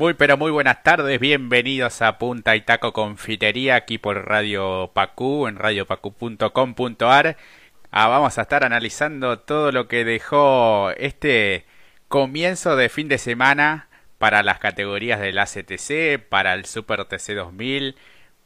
Muy pero muy buenas tardes, bienvenidos a Punta y Taco Confitería aquí por Radio Pacú en radiopacu.com.ar. Ah, vamos a estar analizando todo lo que dejó este comienzo de fin de semana para las categorías del ACTC, para el Super TC 2000,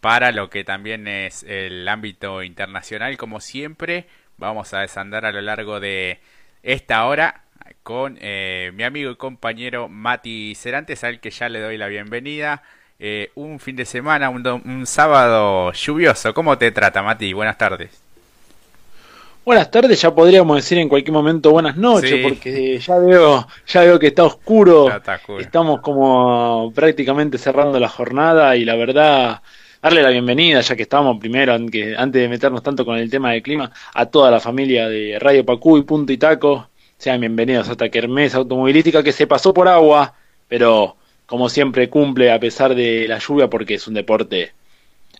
para lo que también es el ámbito internacional como siempre. Vamos a desandar a lo largo de esta hora con eh, mi amigo y compañero Mati Cerantes, al que ya le doy la bienvenida. Eh, un fin de semana, un, sábado lluvioso. ¿Cómo te trata, Mati? Buenas tardes. Buenas tardes, ya podríamos decir en cualquier momento buenas noches, porque ya veo, ya veo que está oscuro. Estamos como prácticamente cerrando la jornada y la verdad, darle la bienvenida, ya que estábamos primero, antes de meternos tanto con el tema del clima, a toda la familia de Radio Pacú y Punto y Taco sean bienvenidos a esta kermés automovilística que se pasó por agua, pero como siempre cumple a pesar de la lluvia porque es un deporte,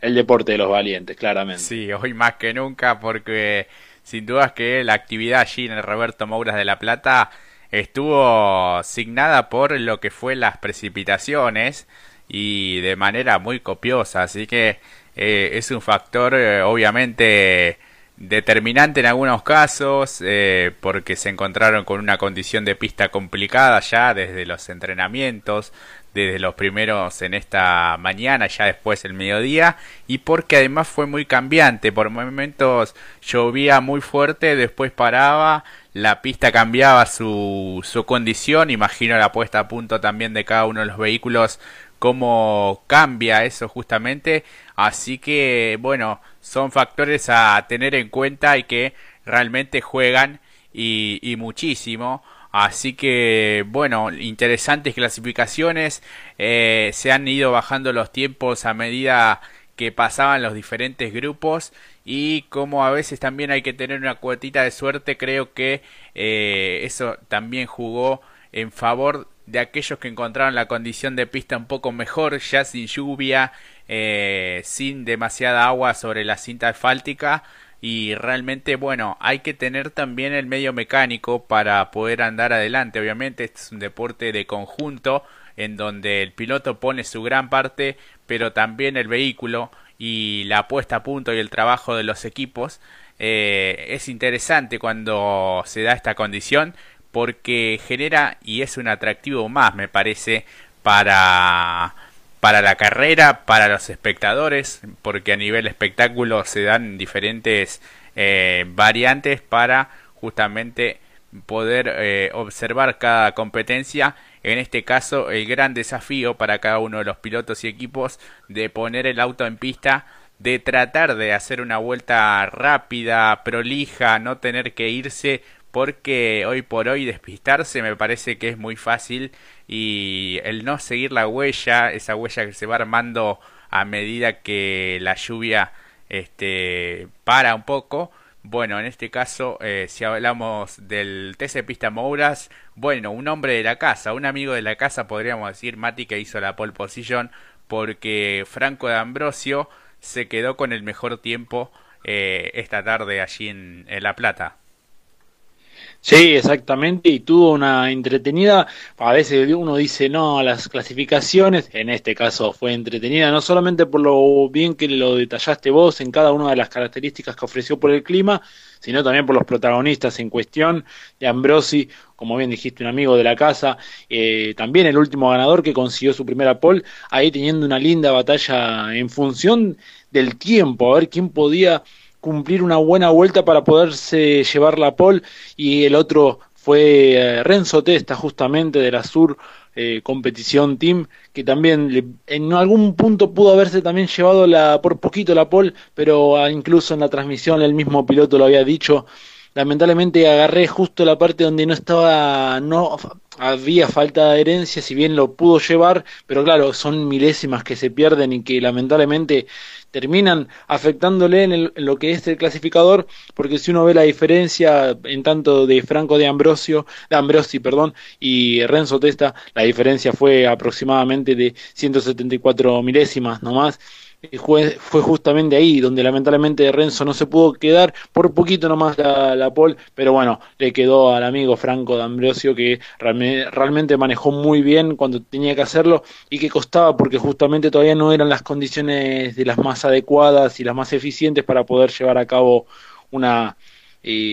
el deporte de los valientes, claramente. Sí, hoy más que nunca porque sin dudas que la actividad allí en el Roberto Mouras de La Plata estuvo signada por lo que fue las precipitaciones y de manera muy copiosa, así que eh, es un factor eh, obviamente determinante en algunos casos eh, porque se encontraron con una condición de pista complicada ya desde los entrenamientos desde los primeros en esta mañana ya después el mediodía y porque además fue muy cambiante. Por momentos llovía muy fuerte después paraba la pista cambiaba su, su condición. Imagino la puesta a punto también de cada uno de los vehículos cómo cambia eso justamente así que bueno son factores a tener en cuenta y que realmente juegan y, muchísimo. Así que, bueno, interesantes clasificaciones. Eh, se han ido bajando los tiempos a medida que pasaban los diferentes grupos y como a veces también hay que tener una cuotita de suerte, creo que eh, eso también jugó en favor de aquellos que encontraron la condición de pista un poco mejor, ya sin lluvia, eh, sin demasiada agua sobre la cinta asfáltica. Y realmente bueno hay que tener también el medio mecánico para poder andar adelante. Obviamente este es un deporte de conjunto en donde el piloto pone su gran parte pero también el vehículo y la puesta a punto y el trabajo de los equipos. Eh, es interesante cuando se da esta condición porque genera y es un atractivo más me parece para para la carrera, para los espectadores, porque a nivel espectáculo se dan diferentes eh, variantes para justamente poder eh, observar cada competencia. En este caso, el gran desafío para cada uno de los pilotos y equipos de poner el auto en pista, de tratar de hacer una vuelta rápida, prolija, no tener que irse porque hoy por hoy despistarse me parece que es muy fácil y el no seguir la huella, esa huella que se va armando a medida que la lluvia este, para un poco. Bueno, en este caso, eh, si hablamos del TC Pista Mouras, bueno, un hombre de la casa, un amigo de la casa, podríamos decir, Mati, que hizo la pole porque Franco de Ambrosio se quedó con el mejor tiempo eh, esta tarde allí en La Plata. Sí, exactamente, y tuvo una entretenida, a veces uno dice no a las clasificaciones, en este caso fue entretenida, no solamente por lo bien que lo detallaste vos en cada una de las características que ofreció por el clima, sino también por los protagonistas en cuestión, de Ambrosi, como bien dijiste, un amigo de la casa, eh, también el último ganador que consiguió su primera pole, ahí teniendo una linda batalla en función del tiempo, a ver quién podía cumplir una buena vuelta para poderse llevar la pole. Y el otro fue eh, Renzo Testa justamente de la Sur eh, Competición Team que también en algún punto pudo haberse también llevado la por poquito la pole pero ah, incluso en la transmisión el mismo piloto lo había dicho. Lamentablemente agarré justo la parte donde no estaba no había falta de adherencia si bien lo pudo llevar pero claro son milésimas que se pierden y que lamentablemente terminan afectándole en, lo que es el clasificador, porque si uno ve la diferencia en tanto de Franco de Ambrosio, de Ambrosi, perdón, y Renzo Testa, la diferencia fue aproximadamente de 174 milésimas nomás. Fue, fue justamente ahí donde lamentablemente Renzo no se pudo quedar, por poquito nomás la, la pole, pero bueno, le quedó al amigo Franco D'Ambrosio que realmente manejó muy bien cuando tenía que hacerlo y que costaba porque justamente todavía no eran las condiciones de las más adecuadas y las más eficientes para poder llevar a cabo una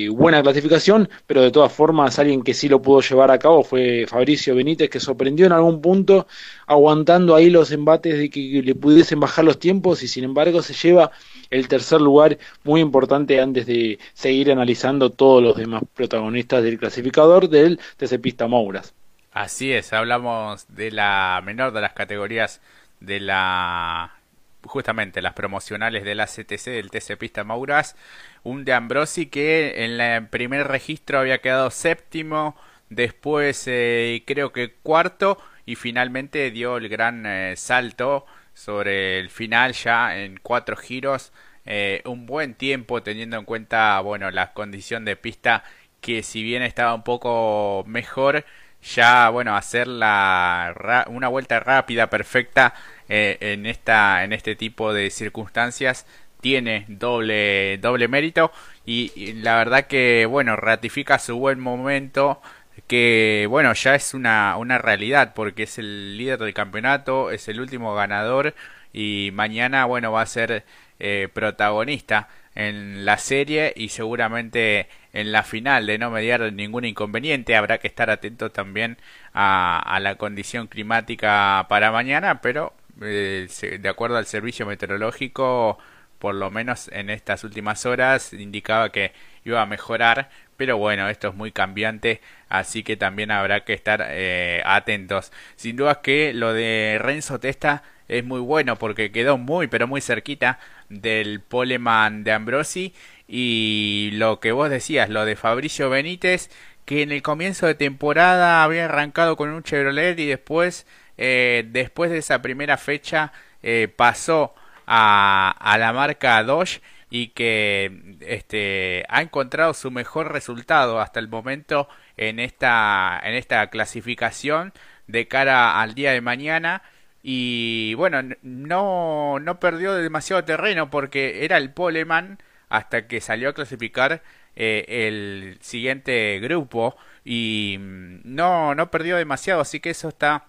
buena clasificación, pero de todas formas alguien que sí lo pudo llevar a cabo fue Fabricio Benítez, que sorprendió en algún punto, aguantando ahí los embates de que le pudiesen bajar los tiempos y sin embargo se lleva el tercer lugar muy importante antes de seguir analizando todos los demás protagonistas del clasificador del TC Pista Mouras. Así es, hablamos de la menor de las categorías de la justamente las promocionales de la CTC del TC Pista Mouras un de Ambrosi que en el primer registro había quedado séptimo, después eh, creo que cuarto y finalmente dio el gran eh, salto sobre el final ya en cuatro giros. Eh, un buen tiempo teniendo en cuenta bueno la condición de pista que si bien estaba un poco mejor ya bueno hacer la una vuelta rápida perfecta en esta en este tipo de circunstancias tiene doble, doble mérito. Y, la verdad que, bueno, ratifica su buen momento que, bueno, ya es una, una realidad porque es el líder del campeonato, es el último ganador y mañana, bueno, va a ser eh, protagonista en la serie y seguramente en la final de no mediar ningún inconveniente habrá que estar atento también a, a la condición climática para mañana pero eh, de acuerdo al servicio meteorológico por lo menos en estas últimas horas indicaba que iba a mejorar, pero bueno, esto es muy cambiante, así que también habrá que estar eh, atentos. Sin duda que lo de Renzo Testa es muy bueno porque quedó muy pero muy cerquita del poleman de Ambrosi y lo que vos decías, lo de Fabricio Benítez, que en el comienzo de temporada había arrancado con un Chevrolet y después, eh, después de esa primera fecha, eh, pasó a, la marca Dodge y que este, ha encontrado su mejor resultado hasta el momento en esta, en esta clasificación de cara al día de mañana. Y bueno no, no perdió demasiado terreno porque era el poleman hasta que salió a clasificar eh, el siguiente grupo y mm, no no perdió demasiado así que eso está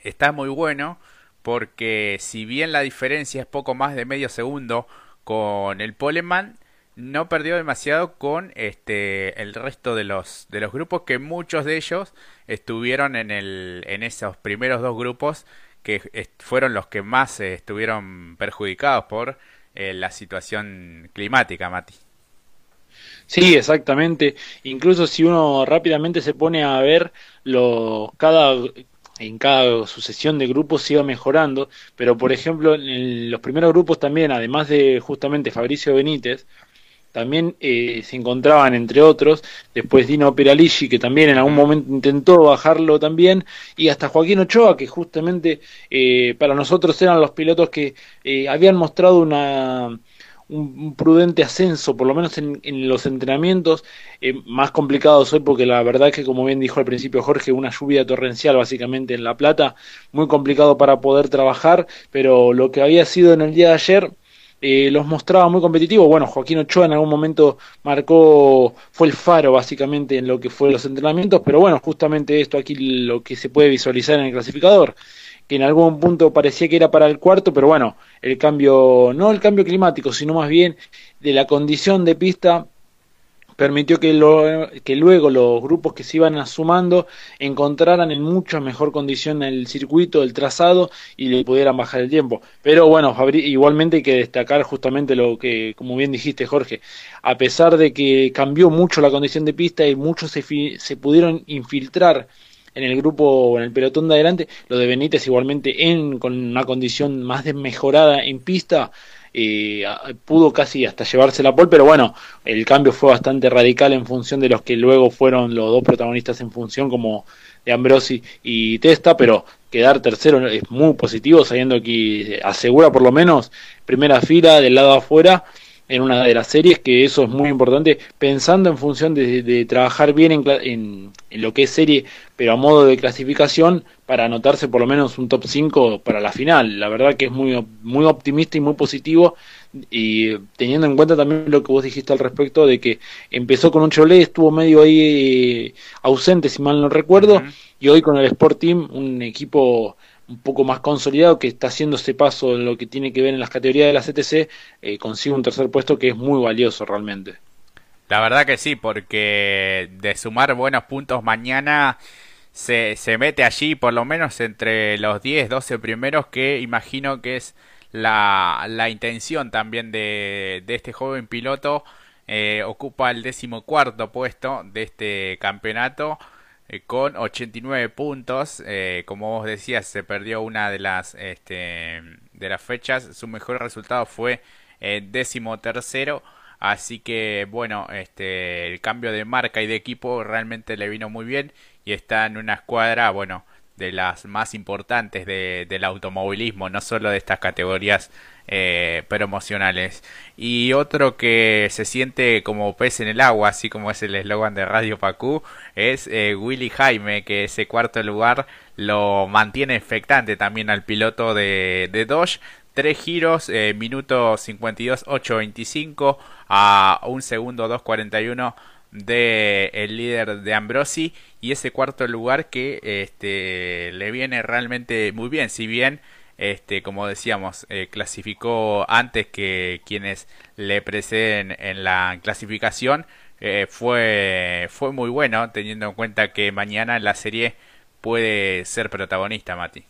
está muy bueno porque si bien la diferencia es poco más de medio segundo con el Poleman, no perdió demasiado con este el resto de los de los grupos que muchos de ellos estuvieron en el en esos primeros dos grupos que fueron los que más estuvieron perjudicados por eh, la situación climática, Mati. Sí, exactamente. Incluso si uno rápidamente se pone a ver lo, cada en cada sucesión de grupos se iba mejorando, pero por ejemplo en los primeros grupos también, además de justamente Fabricio Benítez, también eh, se encontraban entre otros, después Dino Peralici, que también en algún momento intentó bajarlo también, y hasta Joaquín Ochoa, que justamente eh, para nosotros eran los pilotos que eh, habían mostrado una un, prudente ascenso, por lo menos en, los entrenamientos, eh, más complicados hoy porque la verdad es que como bien dijo al principio Jorge, una lluvia torrencial básicamente en La Plata, muy complicado para poder trabajar, pero lo que había sido en el día de ayer... Eh, los mostraba muy competitivos. Bueno, Joaquín Ochoa en algún momento marcó, fue el faro básicamente en lo que fue los entrenamientos, pero bueno, justamente esto aquí lo que se puede visualizar en el clasificador que en algún punto parecía que era para el cuarto, pero bueno, el cambio, no el cambio climático, sino más bien de la condición de pista permitió que, lo, que luego los grupos que se iban sumando encontraran en mucha mejor condición el circuito, el trazado y le pudieran bajar el tiempo. Pero bueno, igualmente hay que destacar justamente lo que, como bien dijiste Jorge, a pesar de que cambió mucho la condición de pista y muchos se, se pudieron infiltrar en el grupo, en el pelotón de adelante, lo de Benítez igualmente en, con una condición más desmejorada en pista, eh, pudo casi hasta llevarse la pole, pero bueno, el cambio fue bastante radical en función de los que luego fueron los dos protagonistas en función, como de Ambrosi y Testa, pero quedar tercero es muy positivo, sabiendo que asegura por lo menos primera fila del lado afuera en una de las series, que eso es muy importante, pensando en función de, trabajar bien en, en, lo que es serie, pero a modo de clasificación, para anotarse por lo menos un top 5 para la final. La verdad que es muy, muy optimista y muy positivo, y teniendo en cuenta también lo que vos dijiste al respecto de que empezó con un Cholet, estuvo medio ahí eh, ausente, si mal no recuerdo, y hoy con el Sport Team, un equipo un poco más consolidado que está haciendo ese paso en lo que tiene que ver en las categorías de la CTC, eh, consigue un tercer puesto que es muy valioso realmente. La verdad que sí, porque de sumar buenos puntos mañana se, se mete allí por lo menos entre los 10, 12 primeros que imagino que es la, la intención también de, de este joven piloto. Eh, ocupa el decimocuarto puesto de este campeonato eh, con 89 puntos. Eh, como vos decías, se perdió una de las, este, de las fechas. Su mejor resultado fue eh, décimo tercero. Así que bueno, este, el cambio de marca y de equipo realmente le vino muy bien y está en una escuadra, bueno, de las más importantes de, del automovilismo, no solo de estas categorías eh, promocionales. Y otro que se siente como pez en el agua, así como es el eslogan de Radio Pacú, es eh, Willy Jaime, que ese cuarto lugar lo mantiene expectante también al piloto de, Dodge. Tres giros, eh, minuto 52, 8.25 a un segundo 2.41 de el líder de Ambrosi y ese cuarto lugar que este le viene realmente muy bien. Si bien este como decíamos eh, clasificó antes que quienes le preceden en la clasificación eh, fue fue muy bueno teniendo en cuenta que mañana en la serie puede ser protagonista Mati.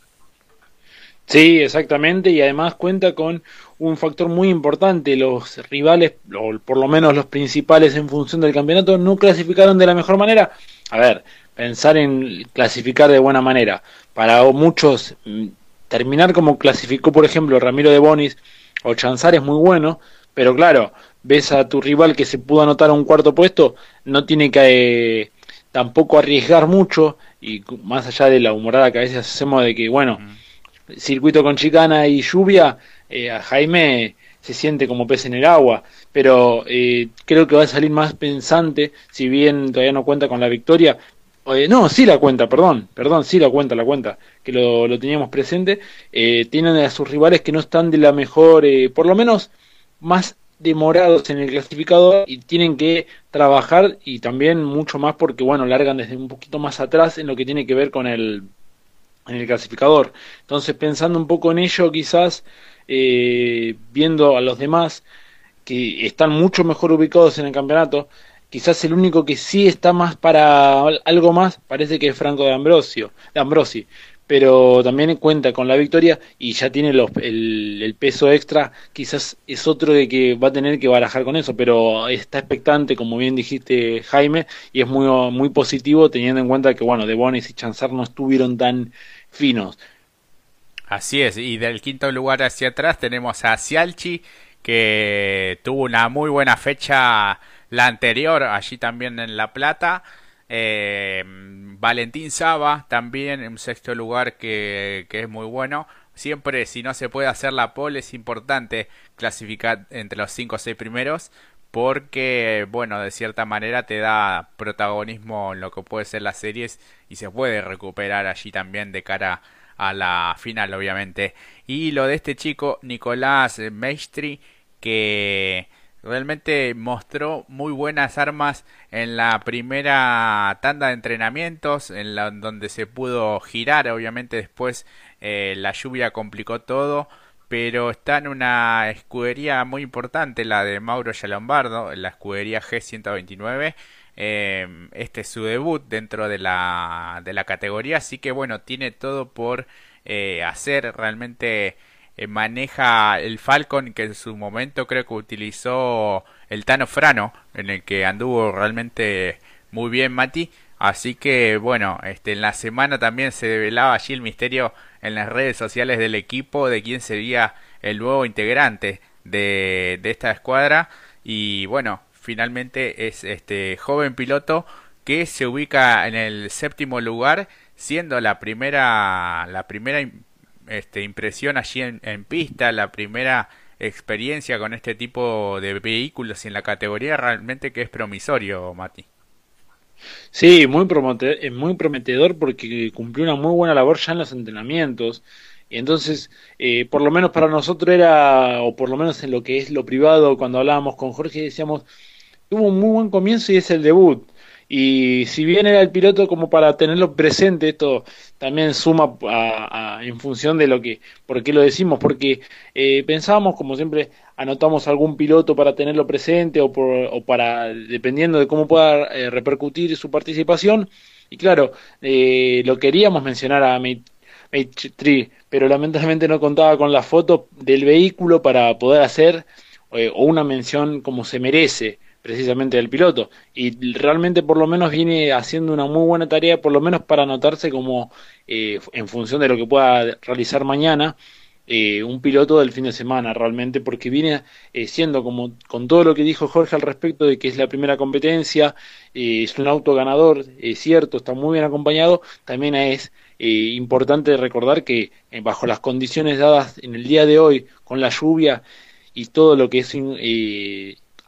Sí, exactamente, y además cuenta con un factor muy importante. Los rivales, o por lo menos los principales en función del campeonato, no clasificaron de la mejor manera. A ver, pensar en clasificar de buena manera. Para muchos, mm, terminar como clasificó, por ejemplo, Ramiro de Bonis o Chanzar es muy bueno, pero claro, ves a tu rival que se pudo anotar a un cuarto puesto, no tiene que eh, tampoco arriesgar mucho, y más allá de la humorada que a veces hacemos de que, bueno, circuito con chicana y lluvia, eh, a Jaime se siente como pez en el agua, pero eh, creo que va a salir más pensante, si bien todavía no cuenta con la victoria. Eh, no, sí la cuenta, perdón, perdón, sí la cuenta, la cuenta, que lo, lo teníamos presente. tienen a sus rivales que no están de la mejor, por lo menos más demorados en el clasificador y tienen que trabajar y también mucho más porque, bueno, largan desde un poquito más atrás en lo que tiene que ver con el en el clasificador. Entonces, pensando un poco en ello, quizás eh, viendo a los demás que están mucho mejor ubicados en el campeonato, quizás el único que sí está más para algo más parece que es Franco de Ambrosio, de Ambrosi, pero también cuenta con la victoria y ya tiene el, peso extra, quizás es otro de que va a tener que barajar con eso, pero está expectante, como bien dijiste Jaime, y es muy, muy positivo teniendo en cuenta que, bueno, De Bonis y Chanzar no estuvieron tan finos. Así es, y del quinto lugar hacia atrás tenemos a Cialchi, que tuvo una muy buena fecha la anterior, allí también en La Plata. Eh, Valentín Saba también en sexto lugar que, que, es muy bueno. Siempre si no se puede hacer la pole es importante clasificar entre los cinco o seis primeros porque bueno de cierta manera te da protagonismo en lo que puede ser las series y se puede recuperar allí también de cara a la final obviamente y lo de este chico Nicolás Maestri que realmente mostró muy buenas armas en la primera tanda de entrenamientos en la donde se pudo girar obviamente después eh, la lluvia complicó todo pero está en una escudería muy importante, la de Mauro Yalombardo, la escudería G129. Eh, este es su debut dentro de la, de la categoría, así que bueno, tiene todo por eh, hacer. Realmente eh, maneja el Falcon que en su momento creo que utilizó el Tano Frano, en el que anduvo realmente muy bien Mati. Así que bueno, este, en la semana también se develaba allí el misterio en las redes sociales del equipo de quién sería el nuevo integrante de, de esta escuadra. Y bueno, finalmente es este joven piloto que se ubica en el séptimo lugar, siendo la primera, la primera este, impresión allí en, pista, la primera experiencia con este tipo de vehículos y en la categoría realmente que es promisorio, Mati. Sí, muy prometedor, muy prometedor porque cumplió una muy buena labor ya en los entrenamientos. Y entonces, eh, por lo menos para nosotros era, o por lo menos en lo que es lo privado, cuando hablábamos con Jorge, decíamos, tuvo un muy buen comienzo y es el debut. Y si bien era el piloto como para tenerlo presente, esto también suma a, en función de lo que, por qué lo decimos, porque eh, pensábamos, como siempre, anotamos algún piloto para tenerlo presente o, por, o para, dependiendo de cómo pueda eh, repercutir su participación. Y claro, eh, lo queríamos mencionar a Mate Tree, pero lamentablemente no contaba con la foto del vehículo para poder hacer o una mención como se merece precisamente del piloto. Y realmente por lo menos viene haciendo una muy buena tarea, por lo menos para anotarse como eh, en función de lo que pueda realizar mañana. Eh, un piloto del fin de semana realmente porque viene eh, siendo como con todo lo que dijo Jorge al respecto de que es la primera competencia es un auto ganador es cierto está muy bien acompañado también es importante recordar que bajo las condiciones dadas en el día de hoy con la lluvia y todo lo que es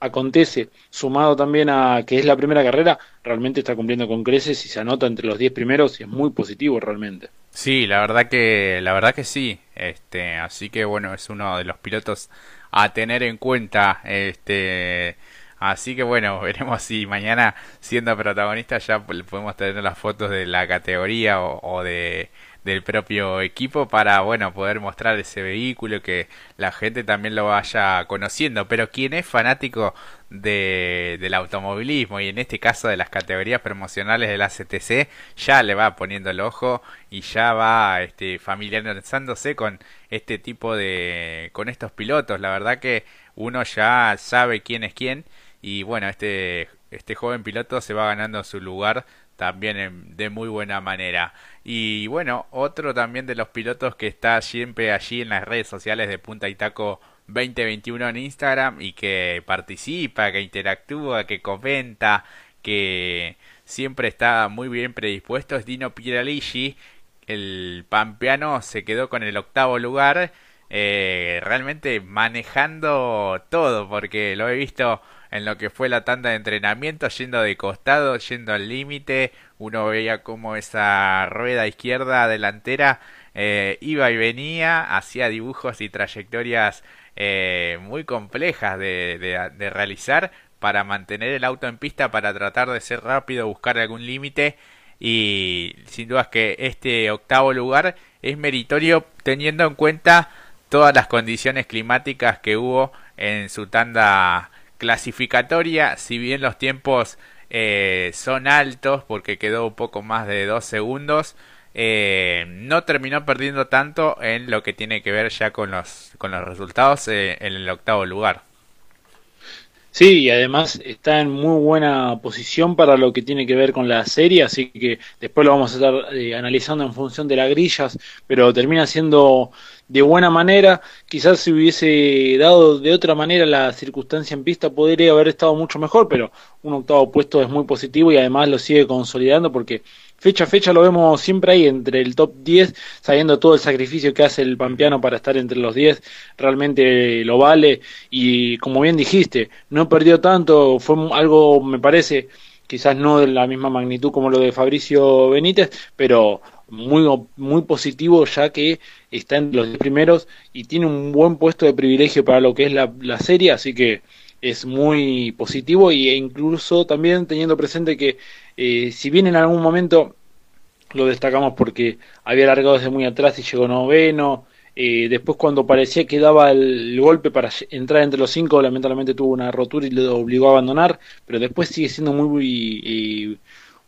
acontece, sumado también a que es la primera carrera, realmente está cumpliendo con creces y se anota entre los 10 primeros y es muy positivo realmente. Sí, la verdad que la verdad que sí. Este, así que bueno, es uno de los pilotos a tener en cuenta este Así que bueno, veremos si mañana siendo protagonista ya podemos tener las fotos de la categoría o de del propio equipo para bueno poder mostrar ese vehículo que la gente también lo vaya conociendo. Pero quien es fanático de, del automovilismo y en este caso de las categorías promocionales de la CTC ya le va poniendo el ojo y ya va este, familiarizándose con este tipo de con estos pilotos la verdad que uno ya sabe quién es quién y bueno este este joven piloto se va ganando su lugar también de muy buena manera. Y bueno, otro también de los pilotos que está siempre allí en las redes sociales de Punta y Taco 2021 en Instagram y que participa, que interactúa, que comenta, que siempre está muy bien predispuesto es Dino Piraligi. El pampeano se quedó con el octavo lugar, eh, realmente manejando todo, porque lo he visto en lo que fue la tanda de entrenamiento, yendo de costado, yendo al límite, uno veía como esa rueda izquierda delantera eh, iba y venía, hacía dibujos y trayectorias eh, muy complejas de, de, realizar para mantener el auto en pista, para tratar de ser rápido, buscar algún límite. Y sin dudas que este octavo lugar es meritorio teniendo en cuenta todas las condiciones climáticas que hubo en su tanda clasificatoria, si bien los tiempos eh, son altos porque quedó un poco más de dos segundos, eh, no terminó perdiendo tanto en lo que tiene que ver ya con los, con los resultados eh, en el octavo lugar. Sí, y además está en muy buena posición para lo que tiene que ver con la serie, así que después lo vamos a estar analizando en función de las grillas, pero termina siendo de buena manera. Quizás si hubiese dado de otra manera la circunstancia en pista podría haber estado mucho mejor, pero un octavo puesto es muy positivo y además lo sigue consolidando porque fecha a fecha lo vemos siempre ahí entre el top 10, sabiendo todo el sacrificio que hace el Pampeano para estar entre los 10, realmente lo vale. Y como bien dijiste, no perdió tanto, fue algo me parece quizás no de la misma magnitud como lo de Fabricio Benítez, pero muy, muy positivo ya que está en los primeros y tiene un buen puesto de privilegio para lo que es la, la serie, así que es muy positivo e incluso también teniendo presente que eh, si bien en algún momento lo destacamos porque había largado desde muy atrás y llegó noveno, eh, después cuando parecía que daba el, golpe para entrar entre los cinco, lamentablemente tuvo una rotura y lo obligó a abandonar, pero después sigue siendo muy... Eh,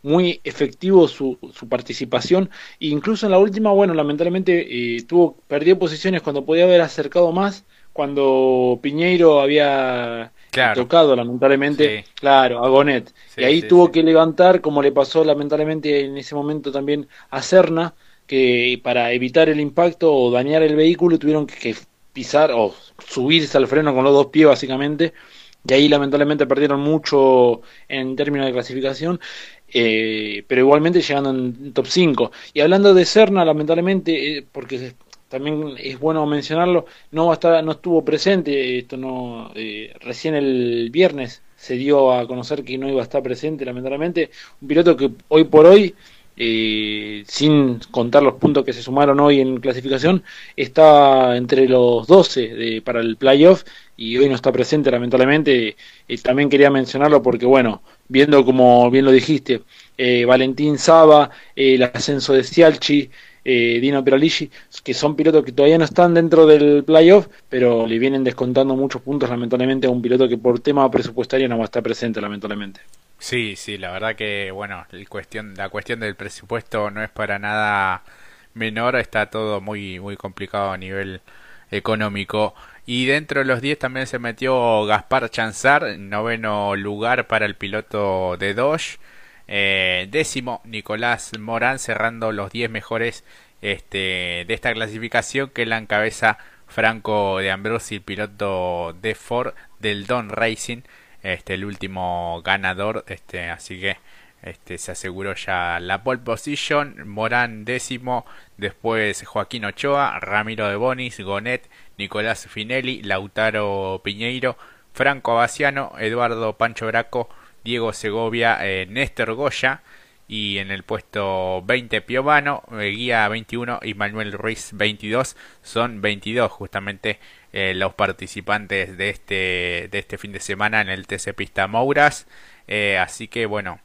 muy efectivo su, su participación. E incluso en la última, bueno, lamentablemente eh, tuvo, perdió posiciones cuando podía haber acercado más, cuando Piñeiro había tocado lamentablemente, claro, a Gonet. y ahí tuvo que levantar, como le pasó lamentablemente en ese momento también a Cerna, que para evitar el impacto o dañar el vehículo tuvieron que pisar o subirse al freno con los dos pies básicamente. Y ahí lamentablemente perdieron mucho en términos de clasificación eh, pero igualmente llegando en top 5. Y hablando de Serna, lamentablemente, eh, porque también es bueno mencionarlo, no va a estar, no estuvo presente, esto no, eh, recién el viernes se dio a conocer que no iba a estar presente, lamentablemente, un piloto que hoy por hoy, eh, sin contar los puntos que se sumaron hoy en clasificación, está entre los 12 de, para el playoff y hoy no está presente, lamentablemente. Eh, también quería mencionarlo porque, bueno, viendo como bien lo dijiste, eh, Valentín Saba, el ascenso de Cialchi, eh, Dino Piralici, que son pilotos que todavía no están dentro del playoff, pero le vienen descontando muchos puntos lamentablemente a un piloto que por tema presupuestario no va a estar presente lamentablemente. Sí, sí, la verdad que bueno, cuestión, la cuestión del presupuesto no es para nada menor, está todo muy muy complicado a nivel económico. Y dentro de los 10 también se metió Gaspar Chanzar, noveno lugar para el piloto de Dodge. Eh, décimo, Nicolás Morán cerrando los 10 mejores este, de esta clasificación que la encabeza Franco de Ambrosi, el piloto de Ford del Don Racing, este, el último ganador. Este, así que este, se aseguró ya la pole position. Morán décimo, después Joaquín Ochoa, Ramiro de Bonis, Gonet, Nicolás Finelli, Lautaro Piñeiro, Franco Abaciano, Eduardo Pancho Braco, Diego Segovia, eh, Néstor Goya y en el puesto 20 Piovano, eh, guía 21 y Manuel Ruiz 22, son 22 justamente eh, los participantes de este, de este fin de semana en el TC Pista Mouras, así que bueno,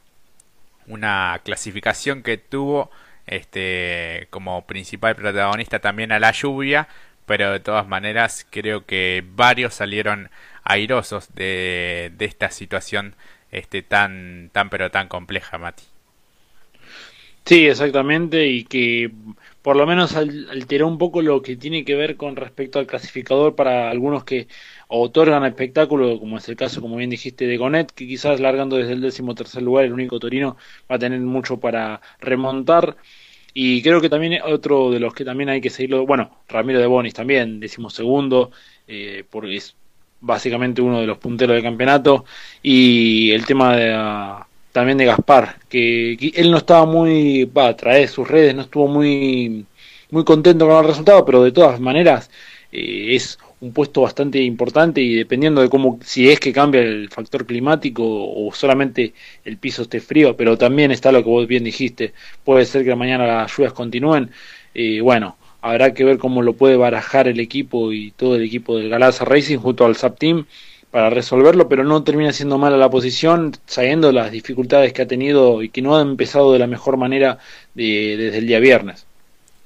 una clasificación que tuvo este como principal protagonista también a la lluvia, pero de todas maneras creo que varios salieron airosos de, de esta situación este, tan, tan pero tan compleja, Mati. Sí, exactamente, y que por lo menos alteró un poco lo que tiene que ver con respecto al clasificador para algunos que otorgan espectáculo, como es el caso, como bien dijiste, de Gonet, que quizás largando desde el décimo tercer lugar, el único Torino va a tener mucho para remontar. Y creo que también otro de los que también hay que seguirlo, bueno, Ramiro de Bonis también, decimos segundo, eh, porque es básicamente uno de los punteros del campeonato, y el tema de, ah, también de Gaspar, que, él no estaba muy, va, de sus redes, no estuvo muy, muy contento con el resultado, pero de todas maneras eh, es un puesto bastante importante y dependiendo de cómo, si es que cambia el factor climático o solamente el piso esté frío, pero también está lo que vos bien dijiste, puede ser que mañana las lluvias continúen, eh, bueno, habrá que ver cómo lo puede barajar el equipo y todo el equipo del Galaza Racing junto al SAP Team para resolverlo, pero no termina siendo mala la posición, sabiendo las dificultades que ha tenido y que no ha empezado de la mejor manera desde el día viernes.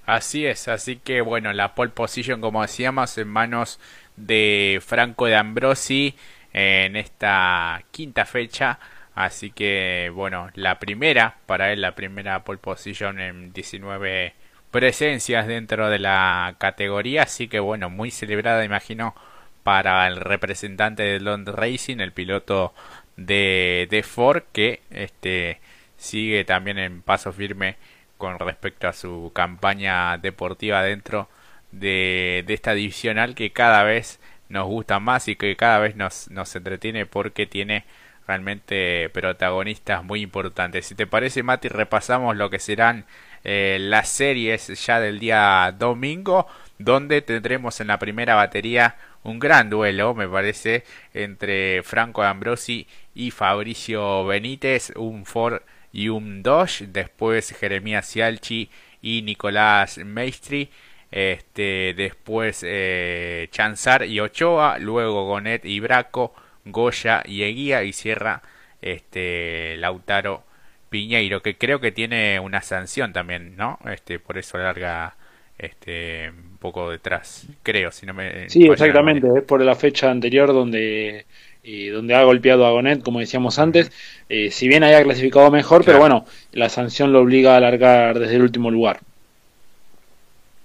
Así es, así que bueno, la pole position como decíamos en manos de Franco de Ambrosi en esta quinta fecha, así que bueno, la primera para él, la primera pole position en 19 presencias dentro de la categoría, así que bueno, muy celebrada imagino para el representante de London Racing, el piloto de, de Ford, que este sigue también en paso firme con respecto a su campaña deportiva dentro de, de esta divisional que cada vez nos gusta más y que cada vez nos, nos entretiene porque tiene realmente protagonistas muy importantes. Si te parece, Mati, repasamos lo que serán eh, las series ya del día domingo, donde tendremos en la primera batería un gran duelo, me parece, entre Franco Ambrosi y Fabricio Benítez, un Ford y un Dodge, después Jeremías Cialchi y Nicolás Maestri, este, después eh, Chanzar y Ochoa, luego Gonet y Braco, Goya y Eguía y cierra este, Lautaro Piñeiro, que creo que tiene una sanción también, ¿no? Este, por eso larga este un poco detrás, creo, si no me Sí, exactamente, es por la fecha anterior donde eh, donde ha golpeado a Gonet, como decíamos antes, eh, si bien haya clasificado mejor, pero bueno, la sanción lo obliga a largar desde el último lugar.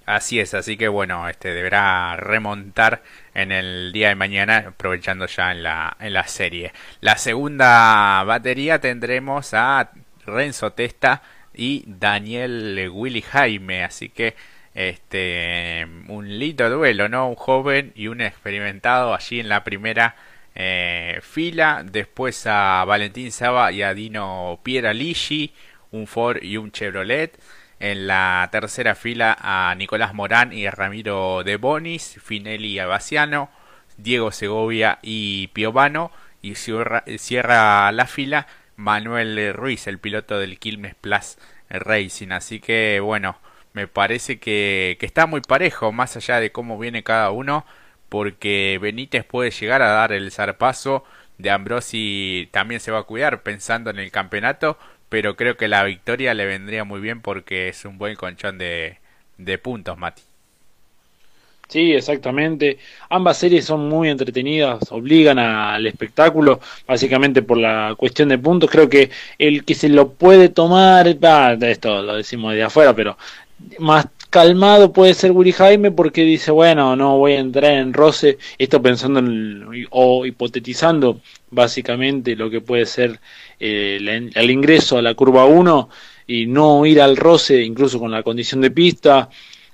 Así es, así que bueno, este deberá remontar en el día de mañana, aprovechando ya en la, en la serie. La segunda batería tendremos a Renzo Testa y Daniel Willy Jaime, así que este un lindo duelo, ¿no? Un joven y un experimentado allí en la primera eh, fila, después a Valentín Saba y a Dino Pieraligi, un Ford y un Chevrolet. En la tercera fila a Nicolás Morán y Ramiro de Bonis, Finelli Abaciano, Diego Segovia y Piovano. Y cierra, la fila Manuel Ruiz, el piloto del Quilmes Plus Racing. Así que bueno, me parece que, está muy parejo, más allá de cómo viene cada uno, porque Benítez puede llegar a dar el zarpazo de Ambrosi también se va a cuidar pensando en el campeonato, pero creo que la victoria le vendría muy bien porque es un buen conchón de, de puntos, Mati. Sí, exactamente. Ambas series son muy entretenidas, obligan al espectáculo, básicamente por la cuestión de puntos. Creo que el que se lo puede tomar, esto lo decimos de afuera, pero más calmado puede ser Willy Jaime porque dice, bueno, no voy a entrar en roce, esto pensando en, o hipotetizando básicamente lo que puede ser eh, el, ingreso a la curva 1 y no ir al roce incluso con la condición de pista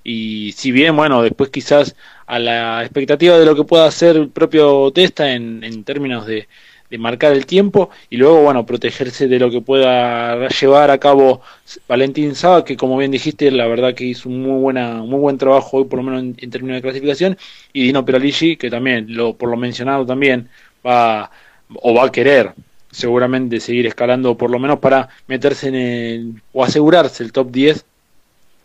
y si bien, bueno, después quizás a la expectativa de lo que pueda hacer el propio Testa en, en términos de, de marcar el tiempo y luego, bueno, protegerse de lo que pueda llevar a cabo Valentín Saba, que como bien dijiste, la verdad que hizo un muy, buena, muy buen trabajo hoy, por lo menos en, términos de clasificación, y Dino Peraligi, que también, lo, por lo mencionado también, va o va a querer seguramente seguir escalando, por lo menos para meterse en el, o asegurarse el top 10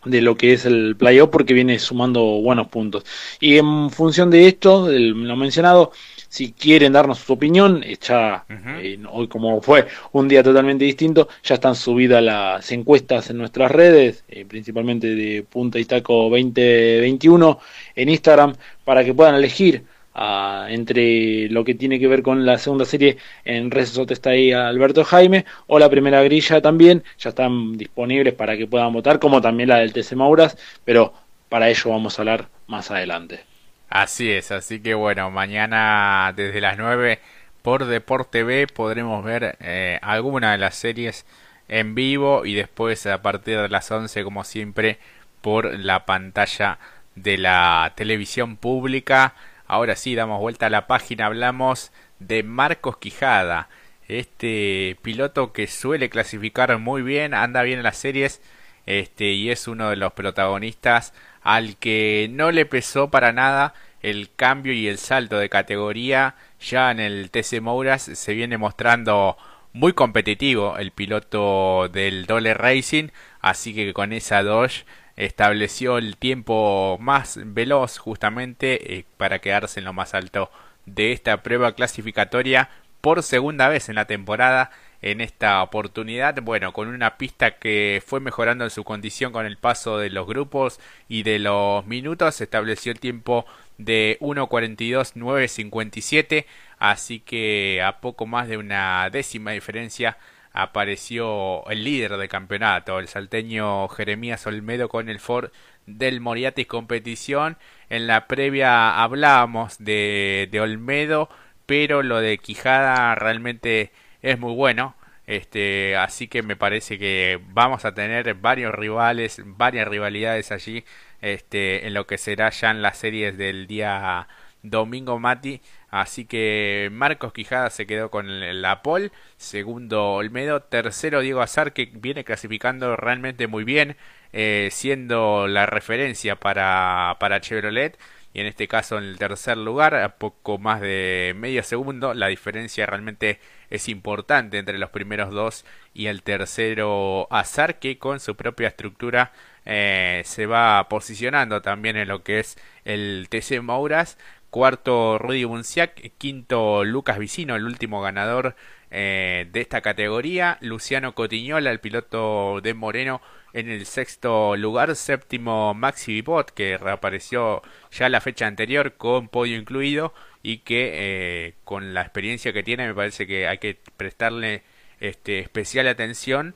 de lo que es el playoff porque viene sumando buenos puntos. Y en función de esto, lo mencionado, si quieren darnos su opinión, ya eh, hoy como fue un día totalmente distinto, ya están subidas las encuestas en nuestras redes, eh, principalmente de Punta y Taco 2021 en Instagram, para que puedan elegir ah, entre lo que tiene que ver con la segunda serie en Resort está ahí Alberto Jaime o la primera grilla también, ya están disponibles para que puedan votar, como también la del TC Mauras, pero para ello vamos a hablar más adelante. Así es, así que bueno, mañana desde las 9 por Deporte B podremos ver eh, alguna de las series en vivo y después a partir de las 11 como siempre por la pantalla de la televisión pública. Ahora sí, damos vuelta a la página, hablamos de Marcos Quijada, este piloto que suele clasificar muy bien, anda bien en las series este, y es uno de los protagonistas al que no le pesó para nada el cambio y el salto de categoría. Ya en el TC Mouras se viene mostrando muy competitivo el piloto del Dole Racing así que con esa Dodge estableció el tiempo más veloz justamente eh, para quedarse en lo más alto de esta prueba clasificatoria por segunda vez en la temporada en esta oportunidad, bueno, con una pista que fue mejorando en su condición con el paso de los grupos y de los minutos, estableció el tiempo de 1.42.957, así que a poco más de una décima diferencia apareció el líder del campeonato, el salteño Jeremías Olmedo con el Ford del Moriatis Competición. En la previa hablábamos de, de Olmedo, pero lo de Quijada realmente es muy bueno. Este, así que me parece que vamos a tener varios rivales, varias rivalidades allí, este, en lo que será ya en las series del día domingo Mati. Así que Marcos Quijada se quedó con la pole, segundo Olmedo, tercero Diego Azar que viene clasificando realmente muy bien, eh, siendo la referencia para, para Chevrolet. Y en este caso en el tercer lugar a poco más de medio segundo la diferencia realmente es importante entre los primeros dos y el tercero Azar que con su propia estructura eh, se va posicionando también en lo que es el TC Mouras cuarto Rudy Bunciac quinto Lucas Vicino el último ganador eh, de esta categoría Luciano Cotiñola el piloto de Moreno en el sexto lugar, séptimo Maxi Vipot, que reapareció ya la fecha anterior con podio incluido y que eh, con la experiencia que tiene me parece que hay que prestarle este, especial atención.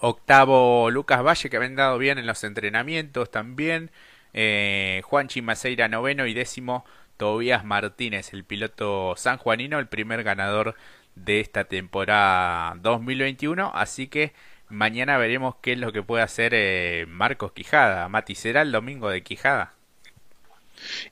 Octavo Lucas Valle, que ha dado bien en los entrenamientos también. Eh, Juan Chimaseira noveno y décimo Tobías Martínez, el piloto sanjuanino, el primer ganador de esta temporada 2021. Así que Mañana veremos qué es lo que puede hacer eh, Marcos Quijada. Mati, ¿será el domingo de Quijada?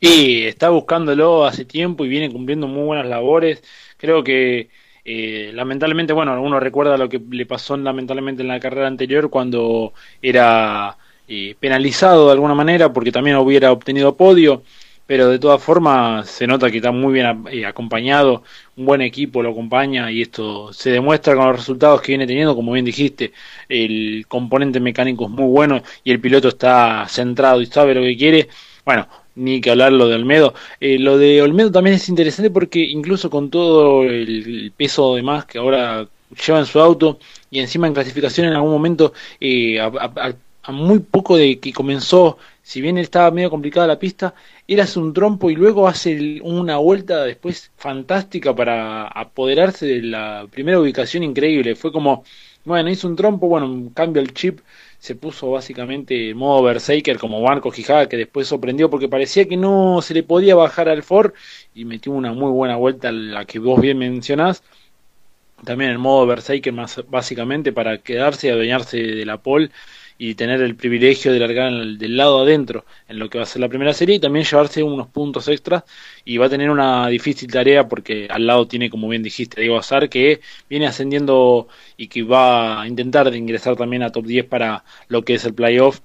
Y está buscándolo hace tiempo y viene cumpliendo muy buenas labores. Creo que Eh, lamentablemente, bueno, uno recuerda lo que le pasó lamentablemente en la carrera anterior cuando era eh, penalizado de alguna manera porque también hubiera obtenido podio, pero de todas formas se nota que está muy bien eh, acompañado, un buen equipo lo acompaña y esto se demuestra con los resultados que viene teniendo, como bien dijiste, el componente mecánico es muy bueno y el piloto está centrado y sabe lo que quiere. Bueno, ni que hablar lo de Olmedo. Eh, lo de Olmedo también es interesante porque incluso con todo el, peso de más que ahora lleva en su auto y encima en clasificación en algún momento eh, muy poco de que comenzó, si bien estaba medio complicada la pista, él hace un trompo y luego hace una vuelta después fantástica para apoderarse de la primera ubicación increíble. Fue como, bueno, hizo un trompo, bueno, cambia el chip se puso básicamente en modo Berserker como Marco Quijada, que después sorprendió porque parecía que no se le podía bajar al Ford y metió una muy buena vuelta, la que vos bien mencionás. También en modo Berserker, más básicamente para quedarse y adueñarse de la pole y tener el privilegio de largar del lado adentro en lo que va a ser la primera serie y también llevarse unos puntos extras y va a tener una difícil tarea porque al lado tiene, como bien dijiste, Diego Azar que viene ascendiendo y que va a intentar de ingresar también a top 10 para lo que es el playoff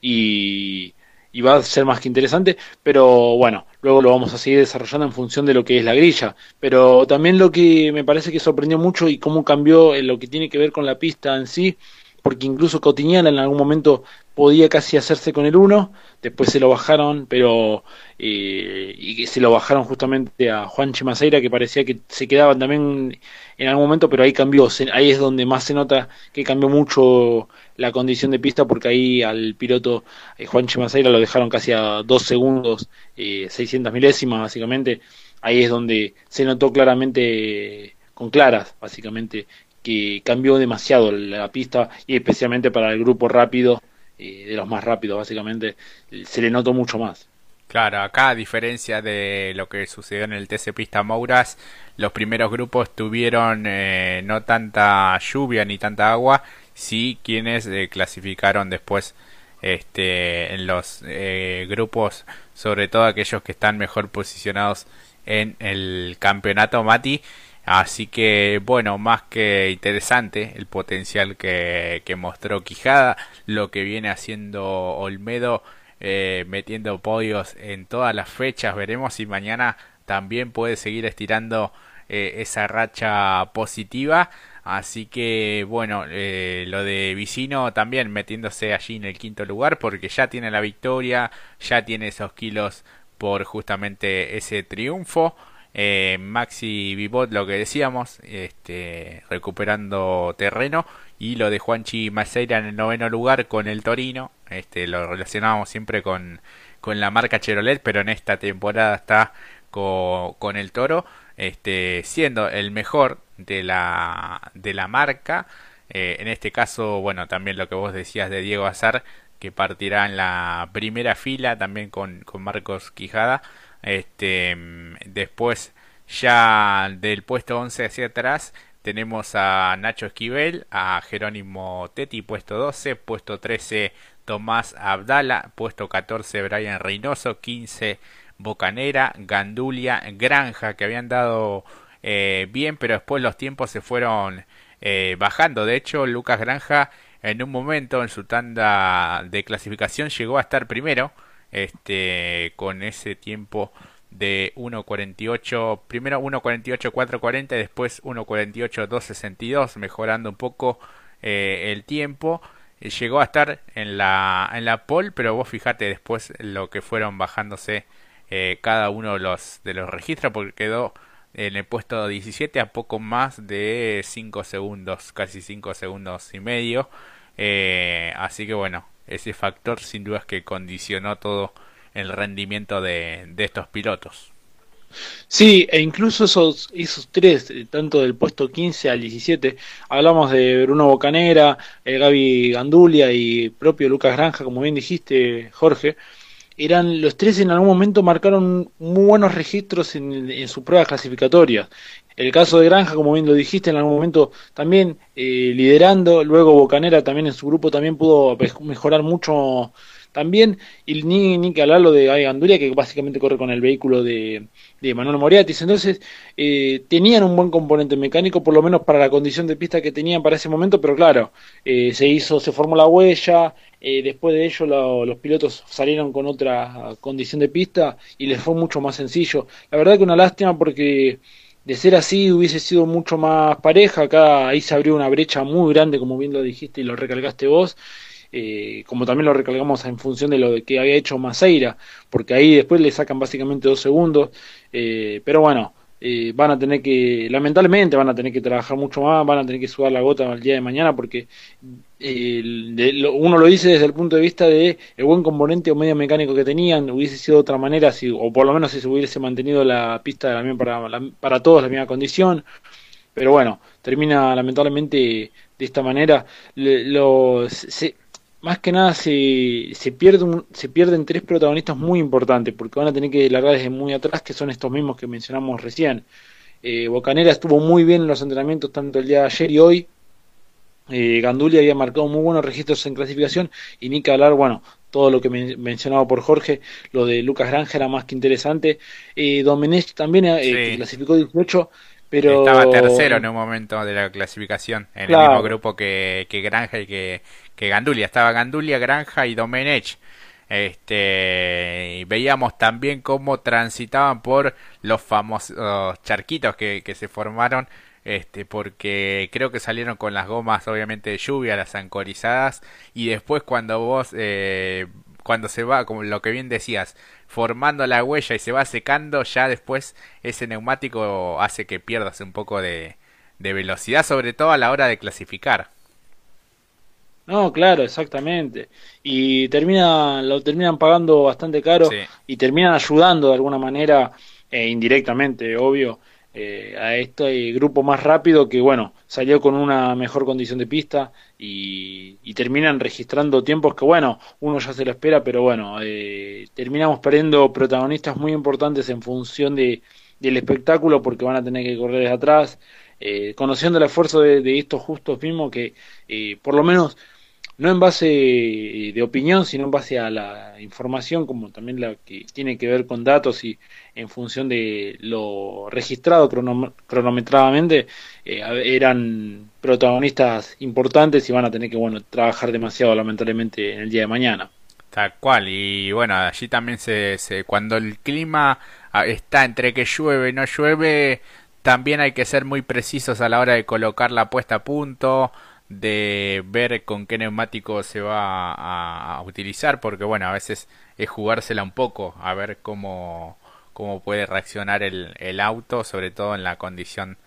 y, y va a ser más que interesante, pero bueno, luego lo vamos a seguir desarrollando en función de lo que es la grilla. Pero también lo que me parece que sorprendió mucho y cómo cambió en lo que tiene que ver con la pista en sí porque incluso Cotiñana en algún momento podía casi hacerse con el 1, después se lo bajaron, pero eh, y se lo bajaron justamente a Juan Chimaseira, que parecía que se quedaban también en algún momento, pero ahí cambió, ahí es donde más se nota que cambió mucho la condición de pista, porque ahí al piloto eh, Juan Chimaseira lo dejaron casi a dos segundos, eh, 600 milésimas básicamente, ahí es donde se notó claramente con claras, básicamente, que cambió demasiado la pista y especialmente para el grupo rápido, eh, de los más rápidos básicamente, se le notó mucho más. Claro, acá a diferencia de lo que sucedió en el TC Pista Mouras, los primeros grupos tuvieron eh, no tanta lluvia ni tanta agua, sí quienes eh, clasificaron después este, en los grupos, sobre todo aquellos que están mejor posicionados en el campeonato Mati, Así que, bueno, más que interesante el potencial que, mostró Quijada, lo que viene haciendo Olmedo, eh, metiendo podios en todas las fechas. Veremos si mañana también puede seguir estirando eh, esa racha positiva. Así que, bueno, eh, lo de Vicino también metiéndose allí en el quinto lugar porque ya tiene la victoria, ya tiene esos kilos por justamente ese triunfo. Eh, Maxi Vivot, lo que decíamos, este, recuperando terreno. Y lo de Juanchi Maceira en el noveno lugar con el Torino. Este, lo relacionábamos siempre con, con la marca Cherolet, pero en esta temporada está con, con el Toro, este, siendo el mejor de la, de la marca. Eh, en este caso, bueno, también lo que vos decías de Diego Azar, que partirá en la primera fila también con, con Marcos Quijada. Este, después ya del puesto 11 hacia atrás tenemos a Nacho Esquivel, a Jerónimo Tetti, puesto 12, puesto 13 Tomás Abdala, puesto 14 Brian Reynoso, 15 Bocanera, Gandulia, Granja, que habían dado eh, bien, pero después los tiempos se fueron eh, bajando. De hecho, Lucas Granja en un momento en su tanda de clasificación llegó a estar primero este, con ese tiempo de 1.48, primero 1.48 4.40 y después 1.48 2.62, mejorando un poco eh, el tiempo. Eh, llegó a estar en la, en la pole, pero vos fijate después lo que fueron bajándose eh, cada uno de los, de los registros, porque quedó en el puesto 17 a poco más de 5 segundos, casi 5 segundos y medio. así que bueno, ese factor sin duda es que condicionó todo el rendimiento de, de estos pilotos. Sí, e incluso esos, esos tres, eh, tanto del puesto 15 al 17, hablamos de Bruno Bocanera, eh, Gaby Gandulia y propio Lucas Granja, como bien dijiste, Jorge, eran los tres en algún momento marcaron muy buenos registros en, en sus pruebas clasificatorias. El caso de Granja, como bien lo dijiste, en algún momento también eh, liderando, luego Bocanera también en su grupo también pudo mejorar mucho también, y ni, ni que hablar lo de Gandulia, que básicamente corre con el vehículo de, de Manuel Moriatis. Entonces, eh, tenían un buen componente mecánico, por lo menos para la condición de pista que tenían para ese momento, pero claro, eh, se hizo, se formó la huella, eh, después de ello los pilotos salieron con otra condición de pista y les fue mucho más sencillo. La verdad que una lástima porque de ser así hubiese sido mucho más pareja, acá ahí se abrió una brecha muy grande, como bien lo dijiste y lo recalcaste vos, eh, como también lo recalcamos en función de lo que había hecho Maceira, porque ahí después le sacan básicamente dos segundos, eh, pero bueno, eh, van a tener que, lamentablemente van a tener que trabajar mucho más, van a tener que sudar la gota al día de mañana, porque uno lo dice desde el punto de vista de el buen componente o medio mecánico que tenían, hubiese sido de otra manera, si, o por lo menos si se hubiese mantenido la pista para, para todos la misma condición, pero bueno, termina lamentablemente de esta manera. Los, más que nada se, se, pierde se pierden tres protagonistas muy importantes, porque van a tener que largar desde muy atrás, que son estos mismos que mencionamos recién. Eh, Bocanera estuvo muy bien en los entrenamientos tanto el día de ayer y hoy. Eh, Gandulia había marcado muy buenos registros en clasificación y ni que hablar, bueno, todo lo que mencionaba por Jorge, lo de Lucas Granja era más que interesante. Eh, Domenech también eh, clasificó 18, pero... Estaba tercero en un momento de la clasificación, en el mismo grupo que, que Granja y que, que Gandulia. Estaba Gandulia, Granja y Domenech. Este, y veíamos también cómo transitaban por los famosos charquitos que, que se formaron este porque creo que salieron con las gomas obviamente de lluvia las ancorizadas y después cuando vos eh, cuando se va como lo que bien decías formando la huella y se va secando ya después ese neumático hace que pierdas un poco de, de velocidad sobre todo a la hora de clasificar no, claro, exactamente. Y termina, lo terminan pagando bastante caro y terminan ayudando de alguna manera, eh, indirectamente, obvio, eh, a este grupo más rápido que, bueno, salió con una mejor condición de pista y, terminan registrando tiempos que, bueno, uno ya se lo espera, pero bueno, eh, terminamos perdiendo protagonistas muy importantes en función de, del espectáculo porque van a tener que correr atrás. conociendo el esfuerzo de, de estos justos mismos que por lo menos no en base eh, de opinión, sino en base a la información, como también la que tiene que ver con datos y en función de lo registrado cronometradamente, eh, eran protagonistas importantes y van a tener que bueno trabajar demasiado lamentablemente en el día de mañana. Tal cual, y bueno, allí también se, se cuando el clima ah, está entre que llueve y no llueve, también hay que ser muy precisos a la hora de colocar la puesta a punto, de ver con qué neumático se va a, utilizar, porque bueno, a veces es jugársela un poco, a ver cómo, cómo puede reaccionar el, el auto, sobre todo en la condición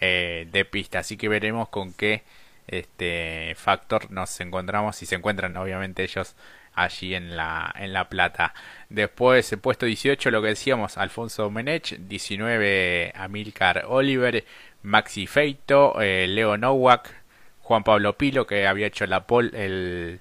eh, de pista. Así que veremos con qué este factor nos encontramos, si se encuentran obviamente ellos allí en la, en la plata. Después, el puesto 18, lo que decíamos, Alfonso Menech, 19, Amilcar Oliver, Maxi Feito, eh, Leo Nowak, Juan Pablo Pilo, que había hecho la pole el,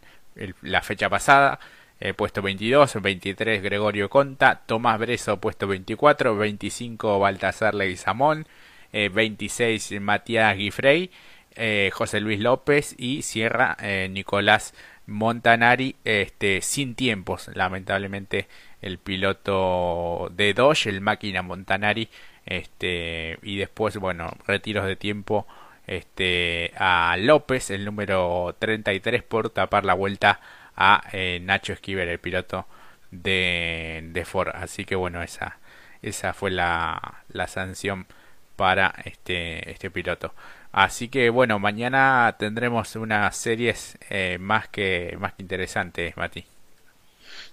la fecha pasada, eh, puesto 22, 23 Gregorio Conta, Tomás Breso, puesto 24, 25 Baltasar Leguizamón, eh, 26 Matías Guifrey, eh, José Luis López y cierra eh, Nicolás Montanari este, sin tiempos, lamentablemente el piloto de Dodge, el máquina Montanari, este, y después, bueno, retiros de tiempo este, a López, el número 33, por tapar la vuelta a eh, Nacho Esquivel, el piloto de, de, Ford. Así que bueno, esa, esa fue la, la sanción para este, este piloto. Así que bueno, mañana tendremos unas series eh, más, que, más que interesantes, Mati.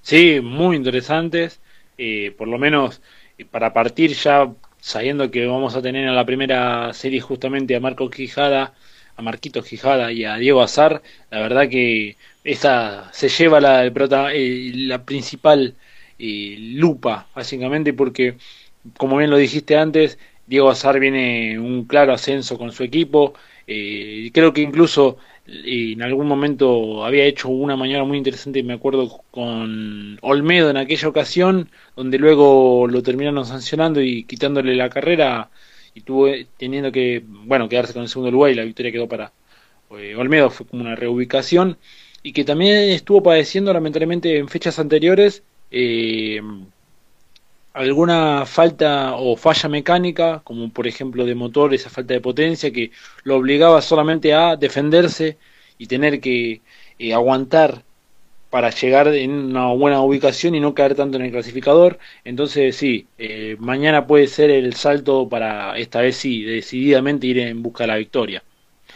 Sí, muy interesantes. Eh, por lo menos para partir ya sabiendo que vamos a tener en la primera serie justamente a Marco Quijada, a Marquito Quijada y a Diego Azar, la verdad que esa se lleva la, la principal eh, lupa, básicamente, porque, como bien lo dijiste antes, Diego Azar viene un claro ascenso con su equipo, eh, creo que incluso en algún momento había hecho una mañana muy interesante, me acuerdo, con Olmedo en aquella ocasión, donde luego lo terminaron sancionando y quitándole la carrera y tuvo teniendo que, bueno, quedarse con el segundo lugar y la victoria quedó para eh, Olmedo, fue como una reubicación. y que también estuvo padeciendo lamentablemente en fechas anteriores eh, alguna falta o falla mecánica, como por ejemplo de motor, esa falta de potencia que lo obligaba solamente a defenderse y tener que eh, aguantar para llegar en una buena ubicación y no caer tanto en el clasificador. Entonces sí, eh, mañana puede ser el salto para esta vez sí, decididamente ir en busca de la victoria.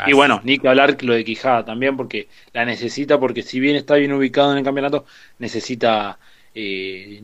Y bueno, ni que hablar lo de Quijada también, porque la necesita, porque si bien está bien ubicado en el campeonato, necesita eh,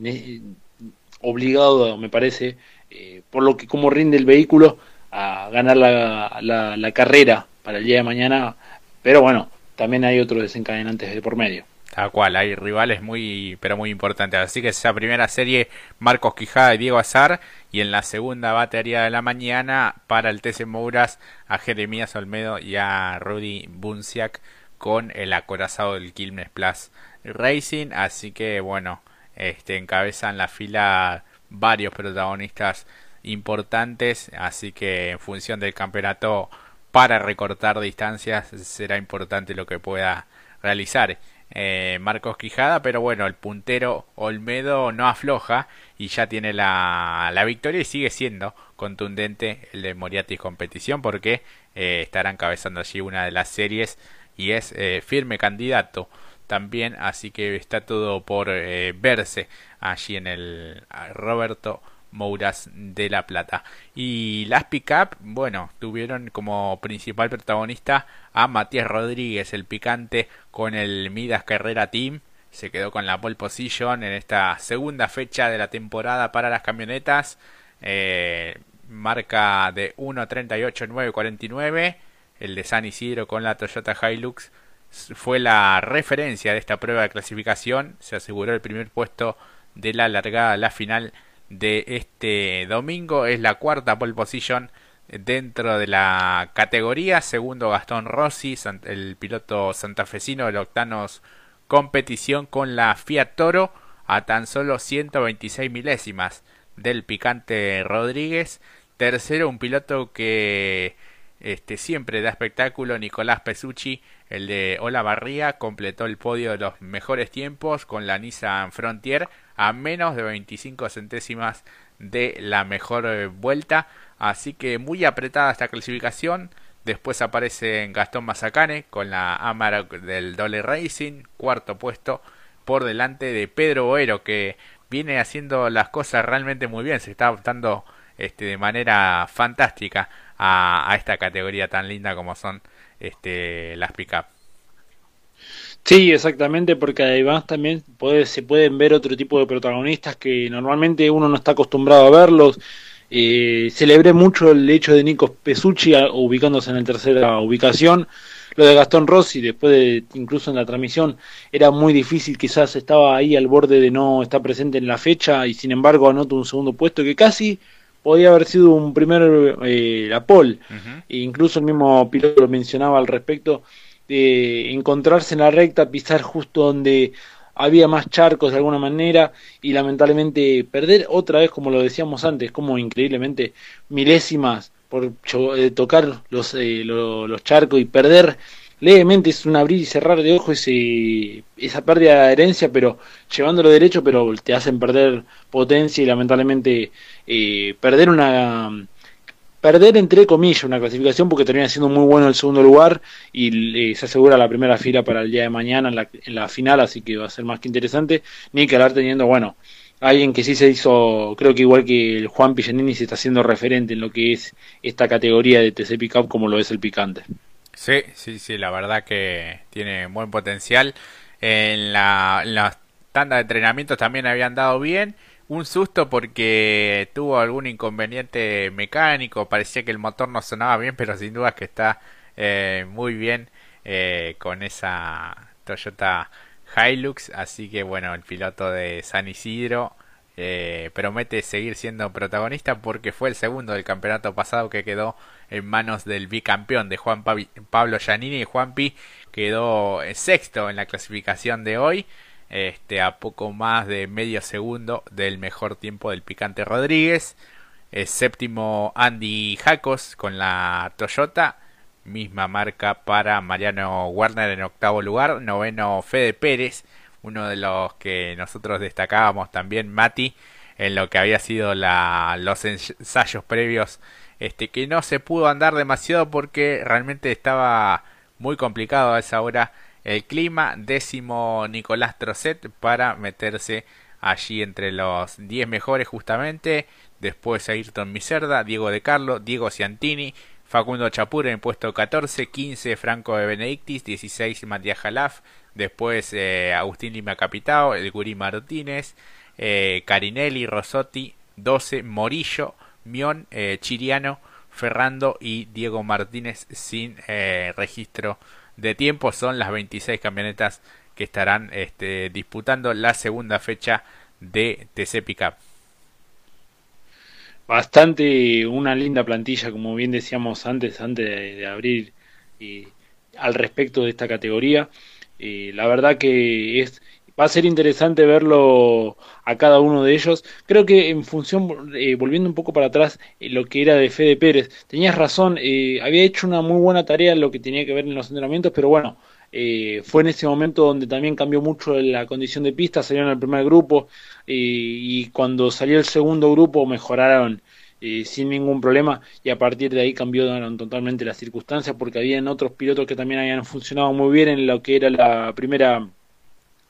obligado, me parece, eh, por lo que como rinde el vehículo, a ganar la, la, la carrera para el día de mañana. Pero bueno, también hay otros desencadenantes de por medio. Tal cual, hay rivales muy, pero muy importantes. Así que esa primera serie, Marcos Quijada y Diego Azar. Y en la segunda batería de la mañana, para el TC Mouras, a Jeremías Olmedo y a Rudy Bunciak con el acorazado del Quilmes Plus Racing. Así que bueno, este encabezan la fila varios protagonistas importantes. Así que en función del campeonato, para recortar distancias, será importante lo que pueda realizar eh, Marcos Quijada, pero bueno, el puntero Olmedo no afloja y ya tiene la, la victoria y sigue siendo contundente el de Moriatis competición porque eh, estará encabezando allí una de las series y es eh, firme candidato también, así que está todo por eh, verse allí en el Roberto Mouras de La Plata. Y las pick-up, bueno, tuvieron como principal protagonista a Matías Rodríguez, el picante, con el Midas Carrera Team. Se quedó con la pole position en esta segunda fecha de la temporada para las camionetas. Eh, marca de 1.38.949. El de San Isidro con la Toyota Hilux fue la referencia de esta prueba de clasificación. Se aseguró el primer puesto de la largada a la final de este domingo. Es la cuarta pole position dentro de la categoría. Segundo Gastón Rossi, el piloto santafesino del Octanos competición con la Fiat Toro a tan solo 126 milésimas del picante Rodríguez. Tercero, un piloto que este, siempre da espectáculo, Nicolás Pesucci, el de Olavarría, completó el podio de los mejores tiempos con la Nissan Frontier a menos de 25 centésimas de la mejor eh, vuelta. Así que muy apretada esta clasificación. Después aparece Gastón Mazacane con la Amarok del Dole Racing, cuarto puesto por delante de Pedro Boero que viene haciendo las cosas realmente muy bien, se está adaptando este, de manera fantástica a, esta categoría tan linda como son este, las pick-up. Sí, exactamente, porque además también puede, se pueden ver otro tipo de protagonistas que normalmente uno no está acostumbrado a verlos. Eh, celebré mucho el hecho de Nico Pesucci ubicándose en la tercera ubicación. Lo de Gastón Rossi, después de incluso en la transmisión, era muy difícil, quizás estaba ahí al borde de no estar presente en la fecha y sin embargo anotó un segundo puesto que casi podía haber sido un primer eh, la pole. e incluso el mismo piloto lo mencionaba al respecto de encontrarse en la recta, pisar justo donde había más charcos de alguna manera y lamentablemente perder otra vez, como lo decíamos antes, como increíblemente milésimas por eh, tocar los, eh, los charcos y perder levemente es un abrir y cerrar de ojos ese, esa pérdida de adherencia, pero llevándolo derecho, pero te hacen perder potencia y lamentablemente eh, perder una perder entre comillas una clasificación porque termina siendo muy bueno el segundo lugar y eh, se asegura la primera fila para el día de mañana en la, en la final, así que va a ser más que interesante. Ni que hablar teniendo, bueno, alguien que sí se hizo, creo que igual que el Juan Pillanini se está haciendo referente en lo que es esta categoría de TC Pickup como lo es el picante. Sí, sí, sí, la verdad que tiene buen potencial. En la, tanda de entrenamientos también habían dado bien un susto porque tuvo algún inconveniente mecánico, parecía que el motor no sonaba bien, pero sin duda que está eh, muy bien eh, con esa Toyota Hilux, así que bueno, el piloto de San Isidro eh, promete seguir siendo protagonista porque fue el segundo del campeonato pasado que quedó en manos del bicampeón de Juan Pablo Giannini y Juanpi quedó sexto en la clasificación de hoy este, a poco más de medio segundo del mejor tiempo del Picante Rodríguez. séptimo Andy Jacos con la Toyota. misma marca para Mariano Warner en octavo lugar, noveno Fede Pérez, uno de los que nosotros destacábamos también, Mati, en lo que había sido la, los ensayos previos, este que no se pudo andar demasiado porque realmente estaba muy complicado a esa hora el clima, décimo Nicolás Trocet para meterse allí entre los 10 mejores justamente, después Ayrton Miserda, Diego De Carlo, Diego Ciantini, Facundo Chapur en puesto 14, 15 Franco de Benedictis, 16 Matías Jalaf, después eh, Agustín Lima Capitao, el Gurí Martínez, eh, Carinelli, Rosotti, 12 Morillo, Mion, eh, Chiriano, Ferrando y Diego Martínez sin registro de tiempo. Son las 26 camionetas que estarán este, disputando la segunda fecha de TC Pickup bastante una linda plantilla, como bien decíamos antes, antes de, abrir y al respecto de esta categoría. La verdad que es va a ser interesante verlo a cada uno de ellos. Creo que en función, eh, volviendo un poco para atrás, eh, lo que era de Fede Pérez, tenías razón, eh, había hecho una muy buena tarea en lo que tenía que ver en los entrenamientos, pero bueno, eh, fue en ese momento donde también cambió mucho la condición de pista, salieron el primer grupo eh, y cuando salió el segundo grupo mejoraron eh, sin ningún problema y a partir de ahí cambiaron totalmente las circunstancias porque habían otros pilotos que también habían funcionado muy bien en lo que era la primera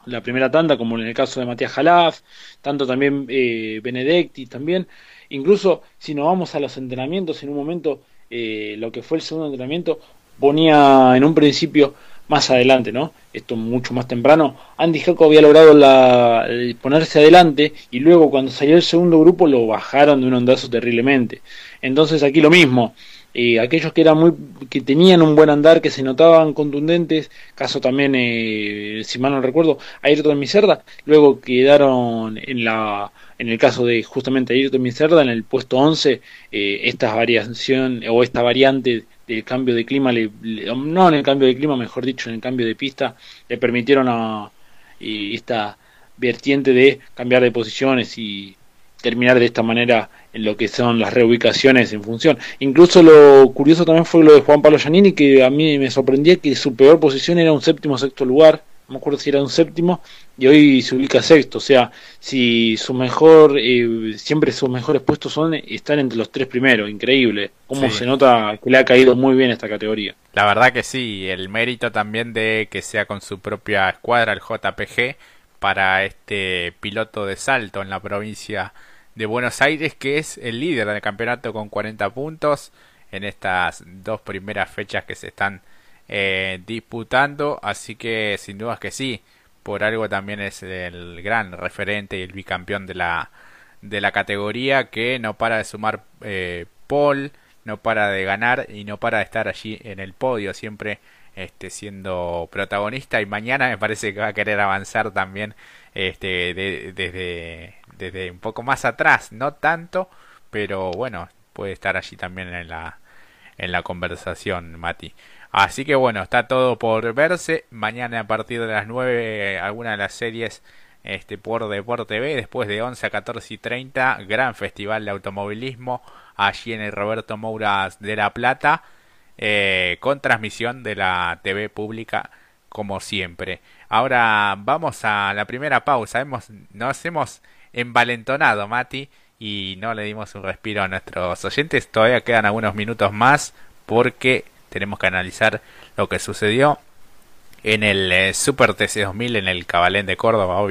la primera tanda como en el caso de Matías Jalaf tanto también Benedetti también. Incluso si nos vamos a los entrenamientos en un momento lo que fue el segundo entrenamiento ponía en un principio más adelante, ¿no? Esto mucho más temprano. Andy Jaco había logrado la, ponerse adelante y luego cuando salió el segundo grupo lo bajaron de un ondazo terriblemente. Entonces aquí lo mismo. Eh, aquellos que eran muy que tenían un buen andar que se notaban contundentes caso también eh, si mal no recuerdo Ayrton Miserda luego quedaron en la en el caso de justamente Ayrton Miserda en el puesto 11 eh, esta variación o esta variante el cambio de clima, le, no en el cambio de clima, mejor dicho, en el cambio de pista, le permitieron a esta vertiente de cambiar de posiciones y terminar de esta manera en lo que son las reubicaciones en función. Incluso lo curioso también fue lo de Juan Pablo Giannini, que a mí me sorprendía que su peor posición era un séptimo sexto lugar, me acuerdo si era un séptimo, y hoy se ubica sexto. O sea, si su mejor, eh, siempre sus mejores puestos son están entre los tres primeros, increíble. Cómo se nota que le ha caído muy bien esta categoría. La verdad que sí, el mérito también de que sea con su propia escuadra, el JPG, para este piloto de salto en la provincia de Buenos Aires, que es el líder del campeonato con 40 puntos en estas dos primeras fechas que se están eh, disputando. Así que sin dudas que sí, por algo también es el gran referente y el bicampeón de la, de la categoría que no para de sumar eh, Paul, no para de ganar y no para de estar allí en el podio, siempre este, siendo protagonista y mañana me parece que va a querer avanzar también este, desde, desde un poco más atrás, no tanto, pero bueno, puede estar allí también en la, en la conversación, Mati. Así que bueno, está todo por verse. Mañana a partir de las 9 alguna de las series este, por Deporte TV. Después de 11 a 14 y 30, gran festival de automovilismo allí en el Roberto Mouras de La Plata. Eh, con transmisión de la TV pública como siempre. Ahora vamos a la primera pausa. Hemos, nos hemos envalentonado, Mati, y no le dimos un respiro a nuestros oyentes. Todavía quedan algunos minutos más porque tenemos que analizar lo que sucedió en el eh, Super TC 2000 en el Cabalén de Córdoba,